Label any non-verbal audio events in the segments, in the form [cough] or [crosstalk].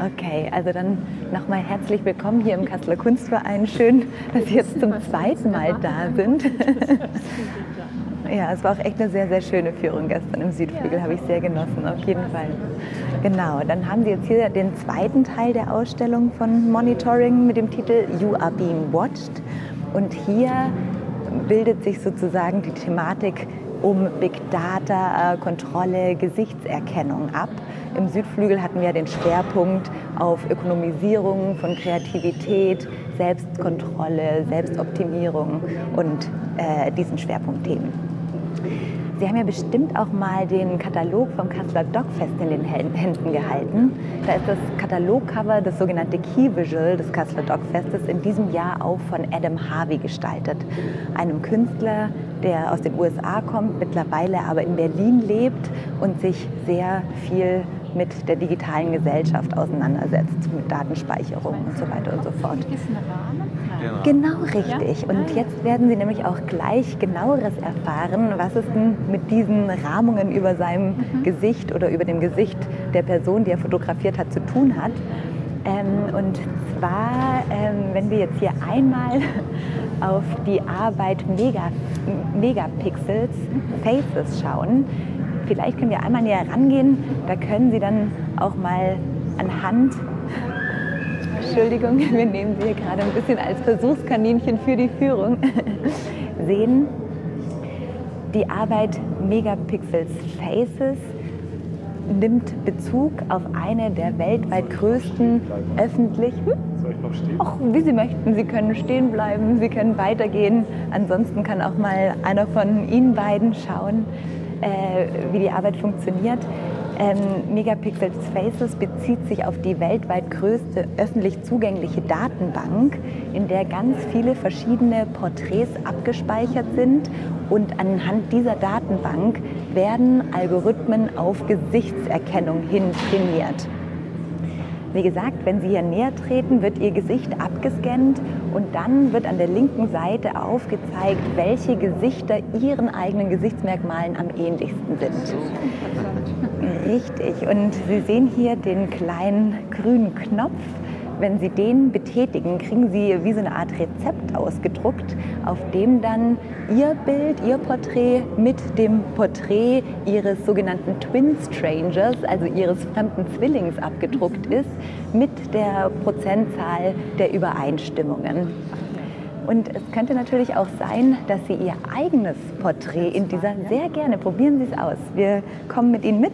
Okay, also dann nochmal herzlich willkommen hier im Kasseler Kunstverein. Schön, dass Sie jetzt zum zweiten Mal da sind. Ja, es war auch echt eine sehr, sehr schöne Führung gestern im Südflügel, habe ich sehr genossen, auf jeden Fall. Genau, dann haben Sie jetzt hier den zweiten Teil der Ausstellung von Monitoring mit dem Titel You Are Being Watched. Und hier bildet sich sozusagen die Thematik um Big Data, Kontrolle, Gesichtserkennung ab. Im Südflügel hatten wir den Schwerpunkt auf Ökonomisierung von Kreativität, Selbstkontrolle, Selbstoptimierung und äh, diesen Schwerpunktthemen. Sie haben ja bestimmt auch mal den Katalog vom Kasseler Dogfest in den Händen gehalten. Da ist das Katalogcover, das sogenannte Key Visual des Kasseler Dogfestes, in diesem Jahr auch von Adam Harvey gestaltet. Einem Künstler, der aus den USA kommt, mittlerweile aber in Berlin lebt und sich sehr viel mit der digitalen Gesellschaft auseinandersetzt, mit Datenspeicherung und so weiter und so fort. Genau richtig. Und jetzt werden Sie nämlich auch gleich genaueres erfahren, was es denn mit diesen Rahmungen über seinem mhm. Gesicht oder über dem Gesicht der Person, die er fotografiert hat, zu tun hat. Ähm, und zwar, ähm, wenn wir jetzt hier einmal auf die Arbeit Mega, Megapixels mhm. Faces schauen, vielleicht können wir einmal näher rangehen. Da können Sie dann auch mal anhand Entschuldigung, [laughs] wir nehmen Sie hier gerade ein bisschen als Versuchskaninchen für die Führung, [laughs] sehen die Arbeit Megapixels Faces nimmt Bezug auf eine der weltweit größten öffentlichen. Stehen? Och, wie Sie möchten. Sie können stehen bleiben, Sie können weitergehen. Ansonsten kann auch mal einer von Ihnen beiden schauen, äh, wie die Arbeit funktioniert. Ähm, Megapixels Faces bezieht sich auf die weltweit größte öffentlich zugängliche Datenbank, in der ganz viele verschiedene Porträts abgespeichert sind und anhand dieser Datenbank werden Algorithmen auf Gesichtserkennung hin trainiert. Wie gesagt, wenn Sie hier näher treten, wird Ihr Gesicht abgescannt und dann wird an der linken Seite aufgezeigt, welche Gesichter Ihren eigenen Gesichtsmerkmalen am ähnlichsten sind. Richtig. Und Sie sehen hier den kleinen grünen Knopf. Wenn Sie den betätigen, kriegen Sie wie so eine Art Rezept ausgedruckt, auf dem dann Ihr Bild, Ihr Porträt mit dem Porträt Ihres sogenannten Twin Strangers, also Ihres fremden Zwillings, abgedruckt ist, mit der Prozentzahl der Übereinstimmungen. Und es könnte natürlich auch sein, dass Sie Ihr eigenes Porträt in dieser sehr gerne, probieren Sie es aus. Wir kommen mit Ihnen mit.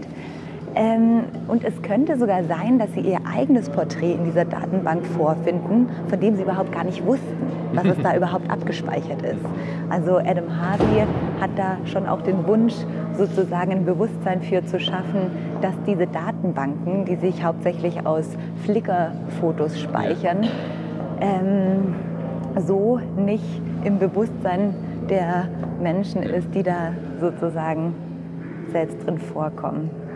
Ähm, und es könnte sogar sein, dass Sie Ihr eigenes Porträt in dieser Datenbank vorfinden, von dem Sie überhaupt gar nicht wussten, dass es da [laughs] überhaupt abgespeichert ist. Also Adam Harvey hat da schon auch den Wunsch, sozusagen ein Bewusstsein für zu schaffen, dass diese Datenbanken, die sich hauptsächlich aus Flickr-Fotos speichern, ähm, so nicht im Bewusstsein der Menschen ist, die da sozusagen selbst drin vorkommen.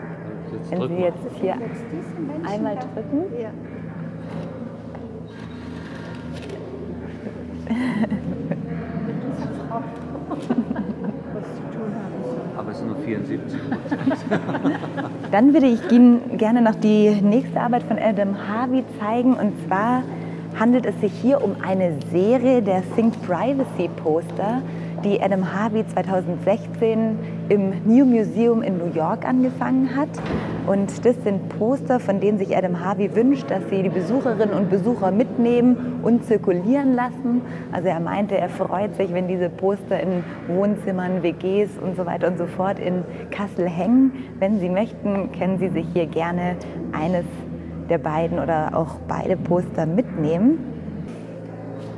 Wenn Sie jetzt hier einmal drücken. Ja. Aber es sind nur 74 [laughs] Dann würde ich Ihnen gerne noch die nächste Arbeit von Adam Harvey zeigen. Und zwar handelt es sich hier um eine Serie der Think Privacy Poster, die Adam Harvey 2016 im New Museum in New York angefangen hat. Und das sind Poster, von denen sich Adam Harvey wünscht, dass sie die Besucherinnen und Besucher mitnehmen und zirkulieren lassen. Also er meinte, er freut sich, wenn diese Poster in Wohnzimmern, WGs und so weiter und so fort in Kassel hängen. Wenn Sie möchten, können Sie sich hier gerne eines der beiden oder auch beide Poster mitnehmen.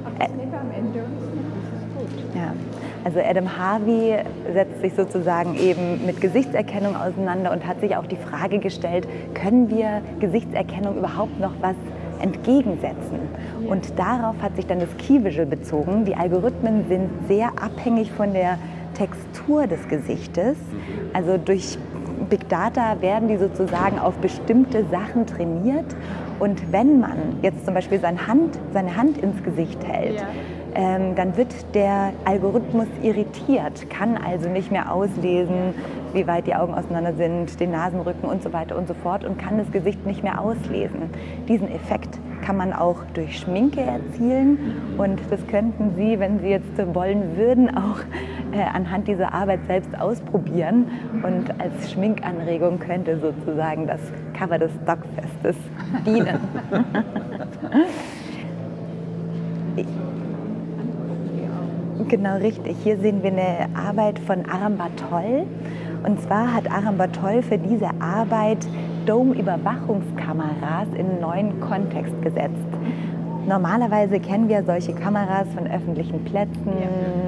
Aber das am Ende. Das ist gut. Ja. Also Adam Harvey setzt sich sozusagen eben mit Gesichtserkennung auseinander und hat sich auch die Frage gestellt, können wir Gesichtserkennung überhaupt noch was entgegensetzen? Und darauf hat sich dann das Key Visual bezogen. Die Algorithmen sind sehr abhängig von der Textur des Gesichtes. Also durch Big Data werden die sozusagen auf bestimmte Sachen trainiert. Und wenn man jetzt zum Beispiel seine Hand, seine Hand ins Gesicht hält, ja ähm, dann wird der Algorithmus irritiert, kann also nicht mehr auslesen, wie weit die Augen auseinander sind, den Nasenrücken und so weiter und so fort und kann das Gesicht nicht mehr auslesen. Diesen Effekt kann man auch durch Schminke erzielen und das könnten Sie, wenn Sie jetzt wollen würden, auch äh, anhand dieser Arbeit selbst ausprobieren und als Schminkanregung könnte sozusagen das Cover des Stockfestes dienen. [laughs] Genau richtig. Hier sehen wir eine Arbeit von Aram Bartol. Und zwar hat Aram Bartol für diese Arbeit Dome-Überwachungskameras in einen neuen Kontext gesetzt. Normalerweise kennen wir solche Kameras von öffentlichen Plätzen,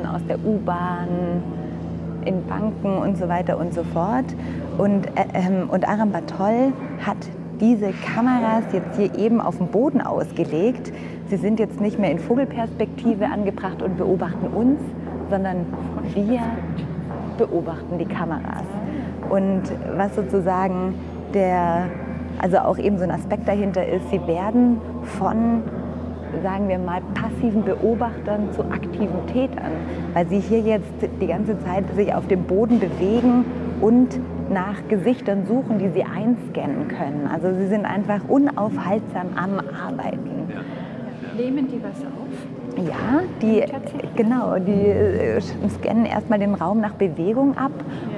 aus der U-Bahn, in Banken und so weiter und so fort. Und, äh, ähm, und Aram Bartol hat diese Kameras jetzt hier eben auf dem Boden ausgelegt. Sie sind jetzt nicht mehr in Vogelperspektive angebracht und beobachten uns, sondern wir beobachten die Kameras. Und was sozusagen der, also auch eben so ein Aspekt dahinter ist, sie werden von sagen wir mal, passiven Beobachtern zu aktiven Tätern, weil sie hier jetzt die ganze Zeit sich auf dem Boden bewegen und nach Gesichtern suchen, die sie einscannen können. Also sie sind einfach unaufhaltsam am Arbeiten. Nehmen die was auf? Ja, die, genau, die äh, scannen erstmal den Raum nach Bewegung ab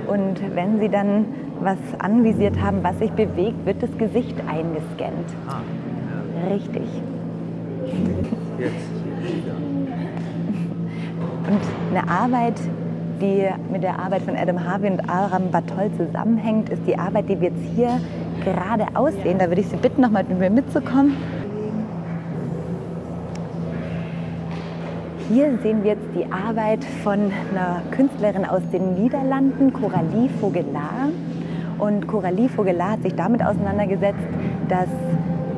und wenn sie dann was anvisiert haben, was sich bewegt, wird das Gesicht eingescannt. Ah, Richtig. Jetzt. Und eine Arbeit, die mit der Arbeit von Adam Harvey und Aram Batol zusammenhängt, ist die Arbeit, die wir jetzt hier gerade aussehen. Da würde ich Sie bitten, nochmal mit mir mitzukommen. Hier sehen wir jetzt die Arbeit von einer Künstlerin aus den Niederlanden, Coralie Vogelaar. Und Coralie Vogelaar hat sich damit auseinandergesetzt, dass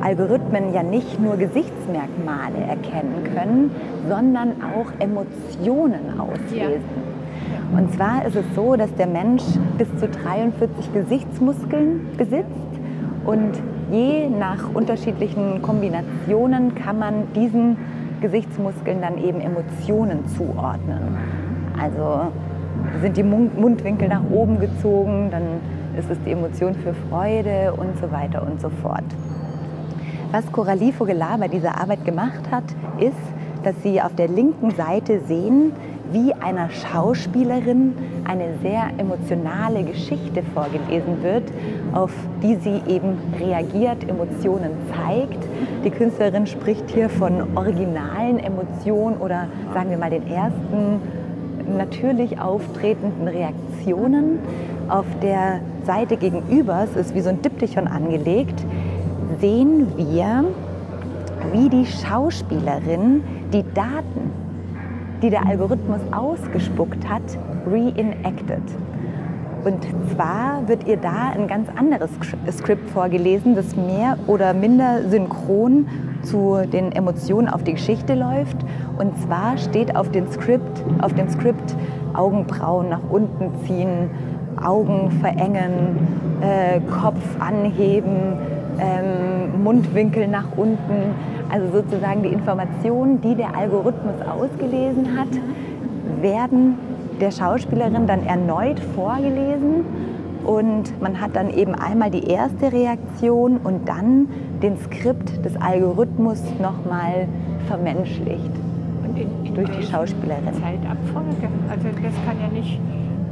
Algorithmen ja nicht nur Gesichtsmerkmale erkennen können, sondern auch Emotionen auslesen. Ja. Und zwar ist es so, dass der Mensch bis zu 43 Gesichtsmuskeln besitzt und je nach unterschiedlichen Kombinationen kann man diesen Gesichtsmuskeln dann eben Emotionen zuordnen. Also sind die Mundwinkel nach oben gezogen, dann ist es die Emotion für Freude und so weiter und so fort. Was Coralie Vogelaar bei dieser Arbeit gemacht hat, ist, dass sie auf der linken Seite sehen, wie einer Schauspielerin eine sehr emotionale Geschichte vorgelesen wird, auf die sie eben reagiert, Emotionen zeigt. Die Künstlerin spricht hier von originalen Emotionen oder sagen wir mal den ersten natürlich auftretenden Reaktionen. Auf der Seite gegenüber, es ist wie so ein Diptychon angelegt, sehen wir, wie die Schauspielerin die Daten, die der Algorithmus ausgespuckt hat, reenacted. Und zwar wird ihr da ein ganz anderes Skript vorgelesen, das mehr oder minder synchron zu den Emotionen auf die Geschichte läuft. Und zwar steht auf dem Skript, auf dem Skript Augenbrauen nach unten ziehen, Augen verengen, äh, Kopf anheben, ähm, Mundwinkel nach unten. Also sozusagen die Informationen, die der Algorithmus ausgelesen hat, werden der Schauspielerin dann erneut vorgelesen und man hat dann eben einmal die erste Reaktion und dann den Skript des Algorithmus nochmal vermenschlicht und in, in durch die Schauspielerin. Zeitabfolge. Also das kann ja nicht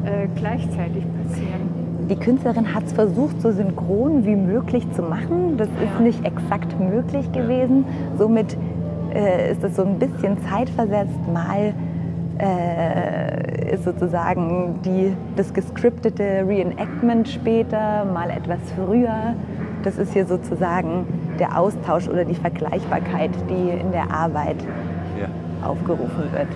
äh, gleichzeitig passieren. Die Künstlerin hat es versucht, so synchron wie möglich zu machen. Das ist nicht exakt möglich gewesen. Somit äh, ist es so ein bisschen zeitversetzt. Mal äh, ist sozusagen die, das gescriptete Reenactment später, mal etwas früher. Das ist hier sozusagen der Austausch oder die Vergleichbarkeit, die in der Arbeit ja. aufgerufen wird.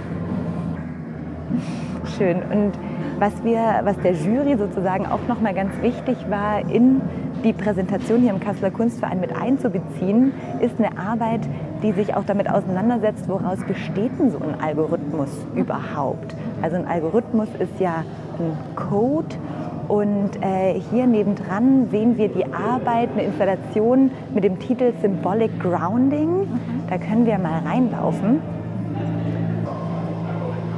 Schön. Und was, wir, was der Jury sozusagen auch nochmal ganz wichtig war, in die Präsentation hier im Kasseler Kunstverein mit einzubeziehen, ist eine Arbeit, die sich auch damit auseinandersetzt, woraus besteht denn so ein Algorithmus überhaupt. Also ein Algorithmus ist ja ein Code und äh, hier nebendran sehen wir die Arbeit, eine Installation mit dem Titel Symbolic Grounding. Da können wir mal reinlaufen.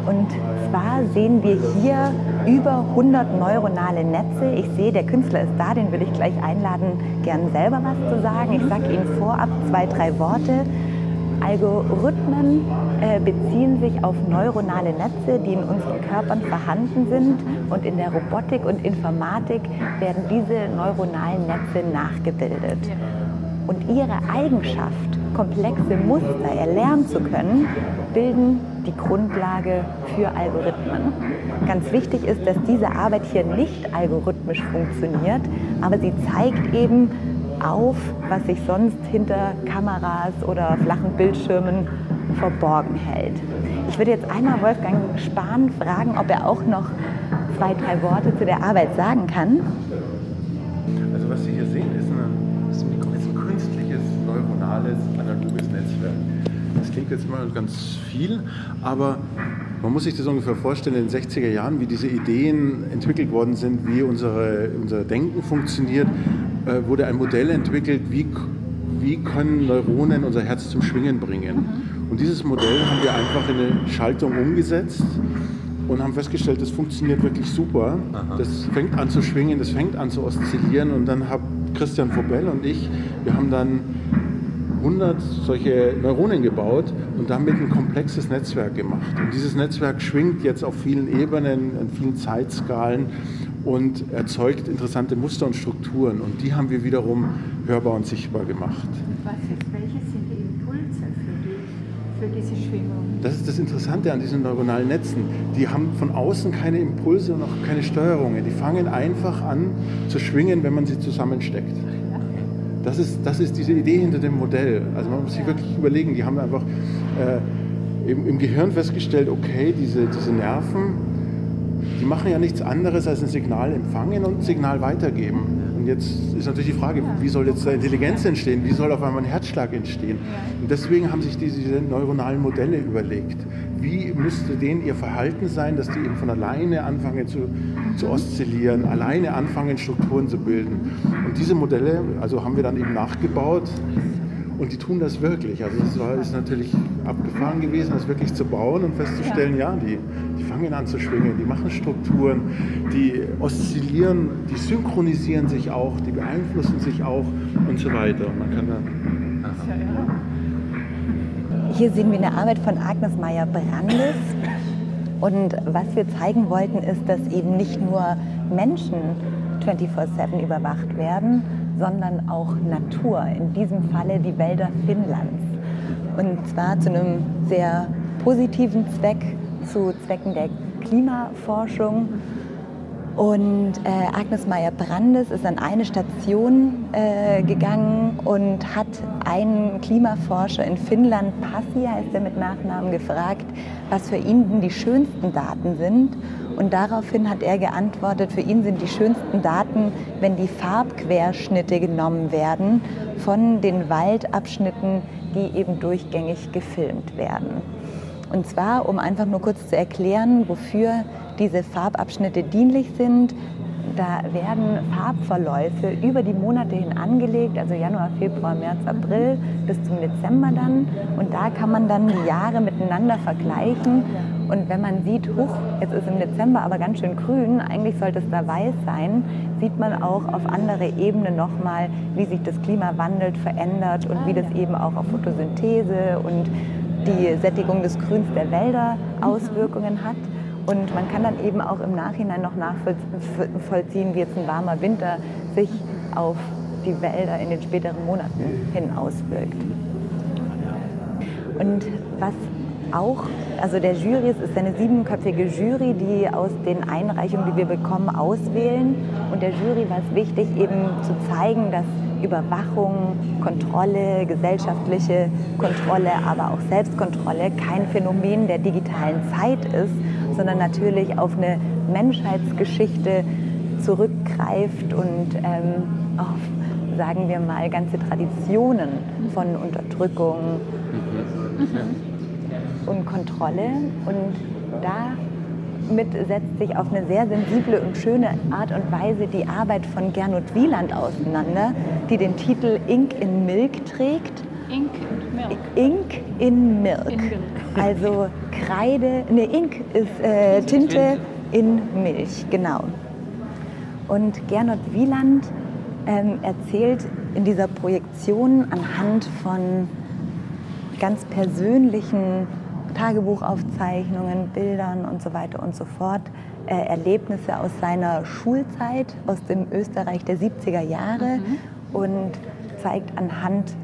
Und zwar sehen wir hier über 100 neuronale Netze. Ich sehe, der Künstler ist da, den will ich gleich einladen, gern selber was zu sagen. Ich sage Ihnen vorab zwei, drei Worte. Algorithmen äh, beziehen sich auf neuronale Netze, die in unseren Körpern vorhanden sind. Und in der Robotik und Informatik werden diese neuronalen Netze nachgebildet. Und ihre Eigenschaft, komplexe Muster erlernen zu können, bilden die Grundlage für Algorithmen. Ganz wichtig ist, dass diese Arbeit hier nicht algorithmisch funktioniert, aber sie zeigt eben auf, was sich sonst hinter Kameras oder flachen Bildschirmen verborgen hält. Ich würde jetzt einmal Wolfgang Spahn fragen, ob er auch noch zwei, drei Worte zu der Arbeit sagen kann. Also was Sie hier sehen, ist, eine, ist ein künstliches neuronales analoges Netzwerk. Klingt jetzt mal ganz viel, aber man muss sich das ungefähr vorstellen, in den 60er Jahren, wie diese Ideen entwickelt worden sind, wie unsere, unser Denken funktioniert, äh, wurde ein Modell entwickelt, wie, wie können Neuronen unser Herz zum Schwingen bringen. Mhm. Und dieses Modell haben wir einfach in eine Schaltung umgesetzt und haben festgestellt, das funktioniert wirklich super. Aha. Das fängt an zu schwingen, das fängt an zu oszillieren und dann haben Christian Vobel und ich, wir haben dann 100 solche Neuronen gebaut und damit ein komplexes Netzwerk gemacht. Und dieses Netzwerk schwingt jetzt auf vielen Ebenen, in vielen Zeitskalen und erzeugt interessante Muster und Strukturen. Und die haben wir wiederum hörbar und sichtbar gemacht. Was ist, welche sind die Impulse für, die, für diese Schwingung? Das ist das Interessante an diesen neuronalen Netzen. Die haben von außen keine Impulse und auch keine Steuerungen. Die fangen einfach an zu schwingen, wenn man sie zusammensteckt. Das ist, das ist diese Idee hinter dem Modell. Also man muss sich wirklich überlegen, die haben einfach äh, im, im, Gehirn festgestellt, okay, diese, diese Nerven, die machen ja nichts anderes als ein Signal empfangen und ein Signal weitergeben. Und jetzt ist natürlich die Frage, wie soll jetzt da Intelligenz entstehen? Wie soll auf einmal ein Herzschlag entstehen? Und deswegen haben sich diese, diese neuronalen Modelle überlegt. Wie müsste denen ihr Verhalten sein, dass die eben von alleine anfangen zu, zu oszillieren, alleine anfangen, Strukturen zu bilden? Und diese Modelle, also haben wir dann eben nachgebaut und die tun das wirklich. Also es war, ist natürlich abgefahren gewesen, das wirklich zu bauen und festzustellen, ja, die, die fangen an zu schwingen, die machen Strukturen, die oszillieren, die synchronisieren sich auch, die beeinflussen sich auch und so weiter. Und man kann dann, Hier sehen wir eine Arbeit von Agnes Meyer-Brandes. Und was wir zeigen wollten, ist, dass eben nicht nur Menschen 24-7 überwacht werden, sondern auch Natur, in diesem Falle die Wälder Finnlands. Und zwar zu einem sehr positiven Zweck, zu Zwecken der Klimaforschung. Und äh, Agnes Meyer-Brandes ist an eine Station äh, gegangen und hat einen Klimaforscher in Finnland, Passi heißt er mit Nachnamen, gefragt, was für ihn denn die schönsten Daten sind. Und daraufhin hat er geantwortet, für ihn sind die schönsten Daten, wenn die Farbquerschnitte genommen werden von den Waldabschnitten, die eben durchgängig gefilmt werden. Und zwar, um einfach nur kurz zu erklären, wofür diese Farbabschnitte dienlich sind. Da werden Farbverläufe über die Monate hin angelegt, also Januar, Februar, März, April bis zum Dezember dann. Und da kann man dann die Jahre miteinander vergleichen und wenn man sieht, huch, jetzt ist im Dezember aber ganz schön grün, eigentlich sollte es da weiß sein, sieht man auch auf andere Ebenen nochmal, wie sich das Klima wandelt, verändert und wie das eben auch auf Photosynthese und die Sättigung des Grüns der Wälder Auswirkungen hat. Und man kann dann eben auch im Nachhinein noch nachvollziehen, wie jetzt ein warmer Winter sich auf die Wälder in den späteren Monaten hin auswirkt. Und was auch, also der Jury, es ist eine siebenköpfige Jury, die aus den Einreichungen, die wir bekommen, auswählen. Und der Jury war es wichtig, eben zu zeigen, dass Überwachung, Kontrolle, gesellschaftliche Kontrolle, aber auch Selbstkontrolle kein Phänomen der digitalen Zeit ist, sondern natürlich auf eine Menschheitsgeschichte zurückgreift und ähm, auf, sagen wir mal, ganze Traditionen von Unterdrückung. Mhm. Mhm und Kontrolle. Und damit setzt sich auf eine sehr sensible und schöne Art und Weise die Arbeit von Gernot Wieland auseinander, die den Titel Ink in Milk trägt. Ink Ink in Milk. In Milk. Also Kreide, ne, Ink ist äh, Tinte in Milch, genau. Und Gernot Wieland ähm, erzählt in dieser Projektion anhand von ganz persönlichen Tagebuchaufzeichnungen, Bildern und so weiter und so fort, äh, Erlebnisse aus seiner Schulzeit, aus dem Österreich der 70er Jahre und zeigt anhand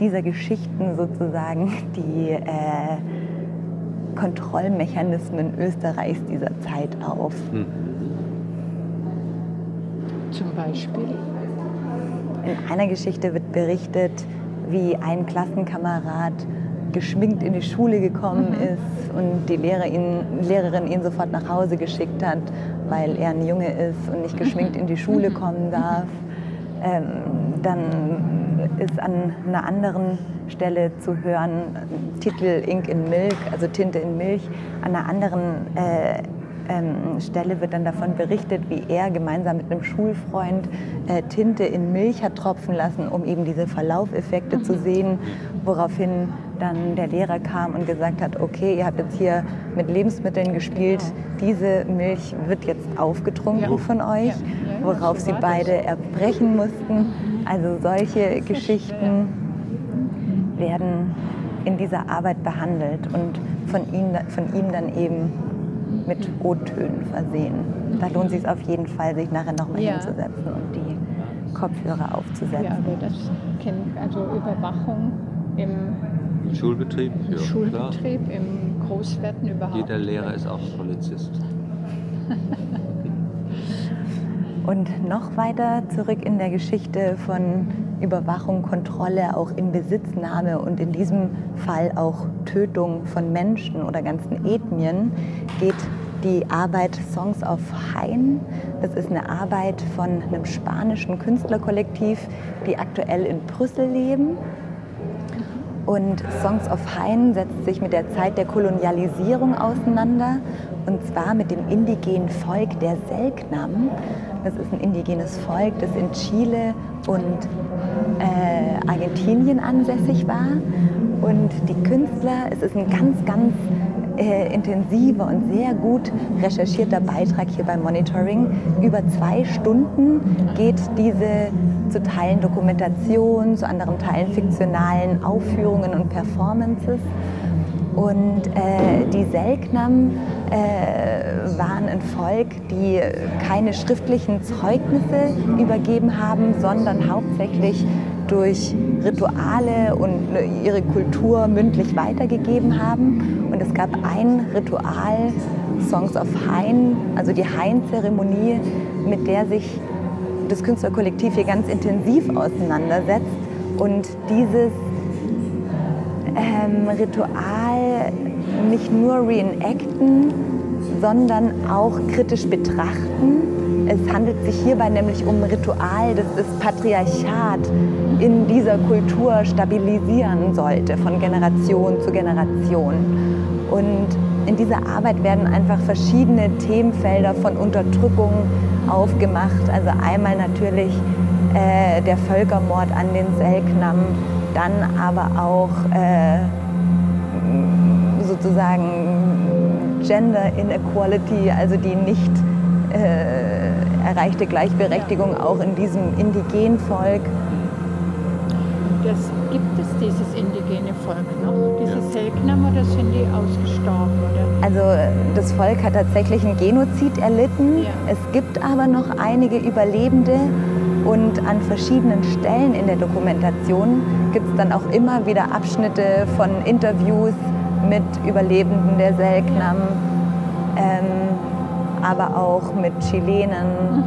dieser Geschichten sozusagen [laughs] die äh, Kontrollmechanismen Österreichs dieser Zeit auf. Zum Beispiel. In einer Geschichte wird berichtet, wie ein Klassenkamerad geschminkt in die Schule gekommen ist und die Lehrer ihn, Lehrerin ihn sofort nach Hause geschickt hat, weil er ein Junge ist und nicht geschminkt in die Schule [laughs] kommen darf. Ähm, dann ist an einer anderen Stelle zu hören, Titel Ink in Milk, also Tinte in Milch. An einer anderen äh, ähm, Stelle wird dann davon berichtet, wie er gemeinsam mit einem Schulfreund äh, Tinte in Milch hat tropfen lassen, um eben diese Verlaufeffekte zu sehen, woraufhin dann der Lehrer kam und gesagt hat, okay, ihr habt jetzt hier mit Lebensmitteln gespielt, diese Milch wird jetzt aufgetrunken Ja. von euch, worauf sie beide erbrechen mussten. Also solche Geschichten werden in dieser Arbeit behandelt und von ihm, von ihm dann eben mit O-Tönen versehen. Da lohnt es sich auf jeden Fall, sich nachher nochmal Ja. hinzusetzen und die Kopfhörer aufzusetzen. Ja, wer das kennt, also Überwachung im Schulbetrieb, ja, klar. Schulbetrieb, im Großwerden überhaupt. Jeder Lehrer ist auch Polizist. [laughs] Und noch weiter zurück in der Geschichte von Überwachung, Kontrolle, auch in Besitznahme und in diesem Fall auch Tötung von Menschen oder ganzen Ethnien geht die Arbeit Songs of Hain. Das ist eine Arbeit von einem spanischen Künstlerkollektiv, die aktuell in Brüssel leben. Und Songs of Hain setzt sich mit der Zeit der Kolonialisierung auseinander und zwar mit dem indigenen Volk der Selknam. Das ist ein indigenes Volk, das in Chile und äh, Argentinien ansässig war. Und die Künstler, es ist ein ganz, ganz äh, intensiver und sehr gut recherchierter Beitrag hier beim Monitoring. Über zwei Stunden geht diese zu Teilen Dokumentation, zu anderen Teilen fiktionalen Aufführungen und Performances. Und äh, die Selknam äh, waren ein Volk, die keine schriftlichen Zeugnisse übergeben haben, sondern hauptsächlich durch Rituale und ihre Kultur mündlich weitergegeben haben. Und es gab ein Ritual, Songs of Hain, also die Hain-Zeremonie, mit der sich das Künstlerkollektiv hier ganz intensiv auseinandersetzt. Und dieses ähm, Ritual nicht nur reenacten, sondern auch kritisch betrachten. Es handelt sich hierbei nämlich um ein Ritual, das das Patriarchat in dieser Kultur stabilisieren sollte, von Generation zu Generation. Und in dieser Arbeit werden einfach verschiedene Themenfelder von Unterdrückung aufgemacht. Also einmal natürlich äh, der Völkermord an den Selknam, dann aber auch äh, sozusagen Gender Inequality, also die nicht äh, erreichte Gleichberechtigung auch in diesem indigenen Volk. Das, gibt es dieses indigene Volk noch, diese Selknam, oder sind die ausgestorben? Oder? Also das Volk hat tatsächlich einen Genozid erlitten. Ja. Es gibt aber noch einige Überlebende und an verschiedenen Stellen in der Dokumentation gibt es dann auch immer wieder Abschnitte von Interviews mit Überlebenden der Selknam, ähm, aber auch mit Chilenen,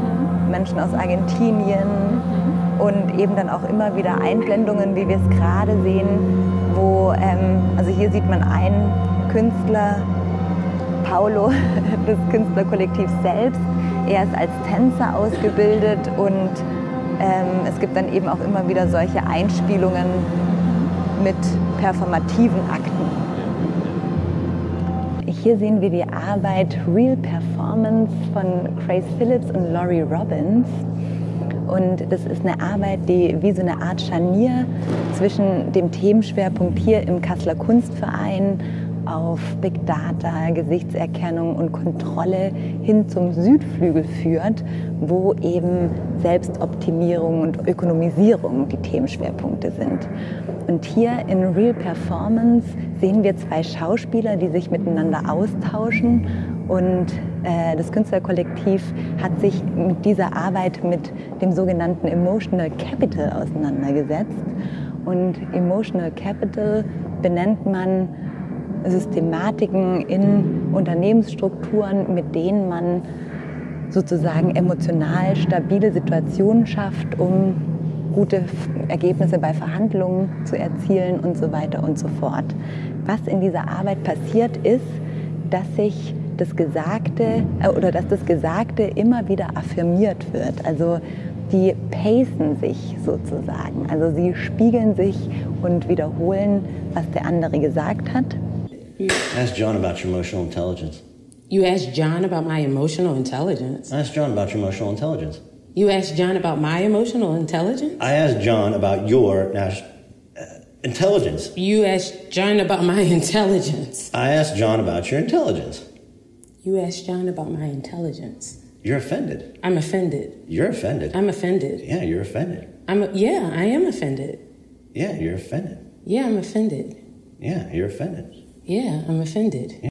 Menschen aus Argentinien und eben dann auch immer wieder Einblendungen, wie wir es gerade sehen, wo, ähm, also hier sieht man einen Künstler, Paulo, [laughs] des Künstlerkollektivs selbst. Er ist als Tänzer ausgebildet und ähm, es gibt dann eben auch immer wieder solche Einspielungen mit performativen Akten. Hier sehen wir die Arbeit Real Performance von Grace Phillips und Laurie Robbins. Und das ist eine Arbeit, die wie so eine Art Scharnier zwischen dem Themenschwerpunkt hier im Kasseler Kunstverein auf Big Data, Gesichtserkennung und Kontrolle hin zum Südflügel führt, wo eben Selbstoptimierung und Ökonomisierung die Themenschwerpunkte sind. Und hier in Real Performance sehen wir zwei Schauspieler, die sich miteinander austauschen und äh, das Künstlerkollektiv hat sich mit dieser Arbeit mit dem sogenannten Emotional Capital auseinandergesetzt. Und Emotional Capital benennt man Systematiken in Unternehmensstrukturen, mit denen man sozusagen emotional stabile Situationen schafft, um gute Ergebnisse bei Verhandlungen zu erzielen und so weiter und so fort. Was in dieser Arbeit passiert ist, dass sich das Gesagte äh, oder dass das Gesagte immer wieder affirmiert wird. Also die pacen sich sozusagen. Also sie spiegeln sich und wiederholen, was der andere gesagt hat. Ask John about your emotional intelligence. You asked John about my emotional intelligence. Ask John about your emotional intelligence. You asked John about my emotional intelligence? I asked John about your uh, intelligence. You asked John about my [laughs] intelligence. I asked John about your intelligence. You asked John about my intelligence. You're offended. I'm offended. You're offended. I'm offended. Yeah, you're offended. I'm yeah, I am offended. Yeah, you're offended. Yeah, I'm offended. Yeah, you're offended. Yeah, I'm offended.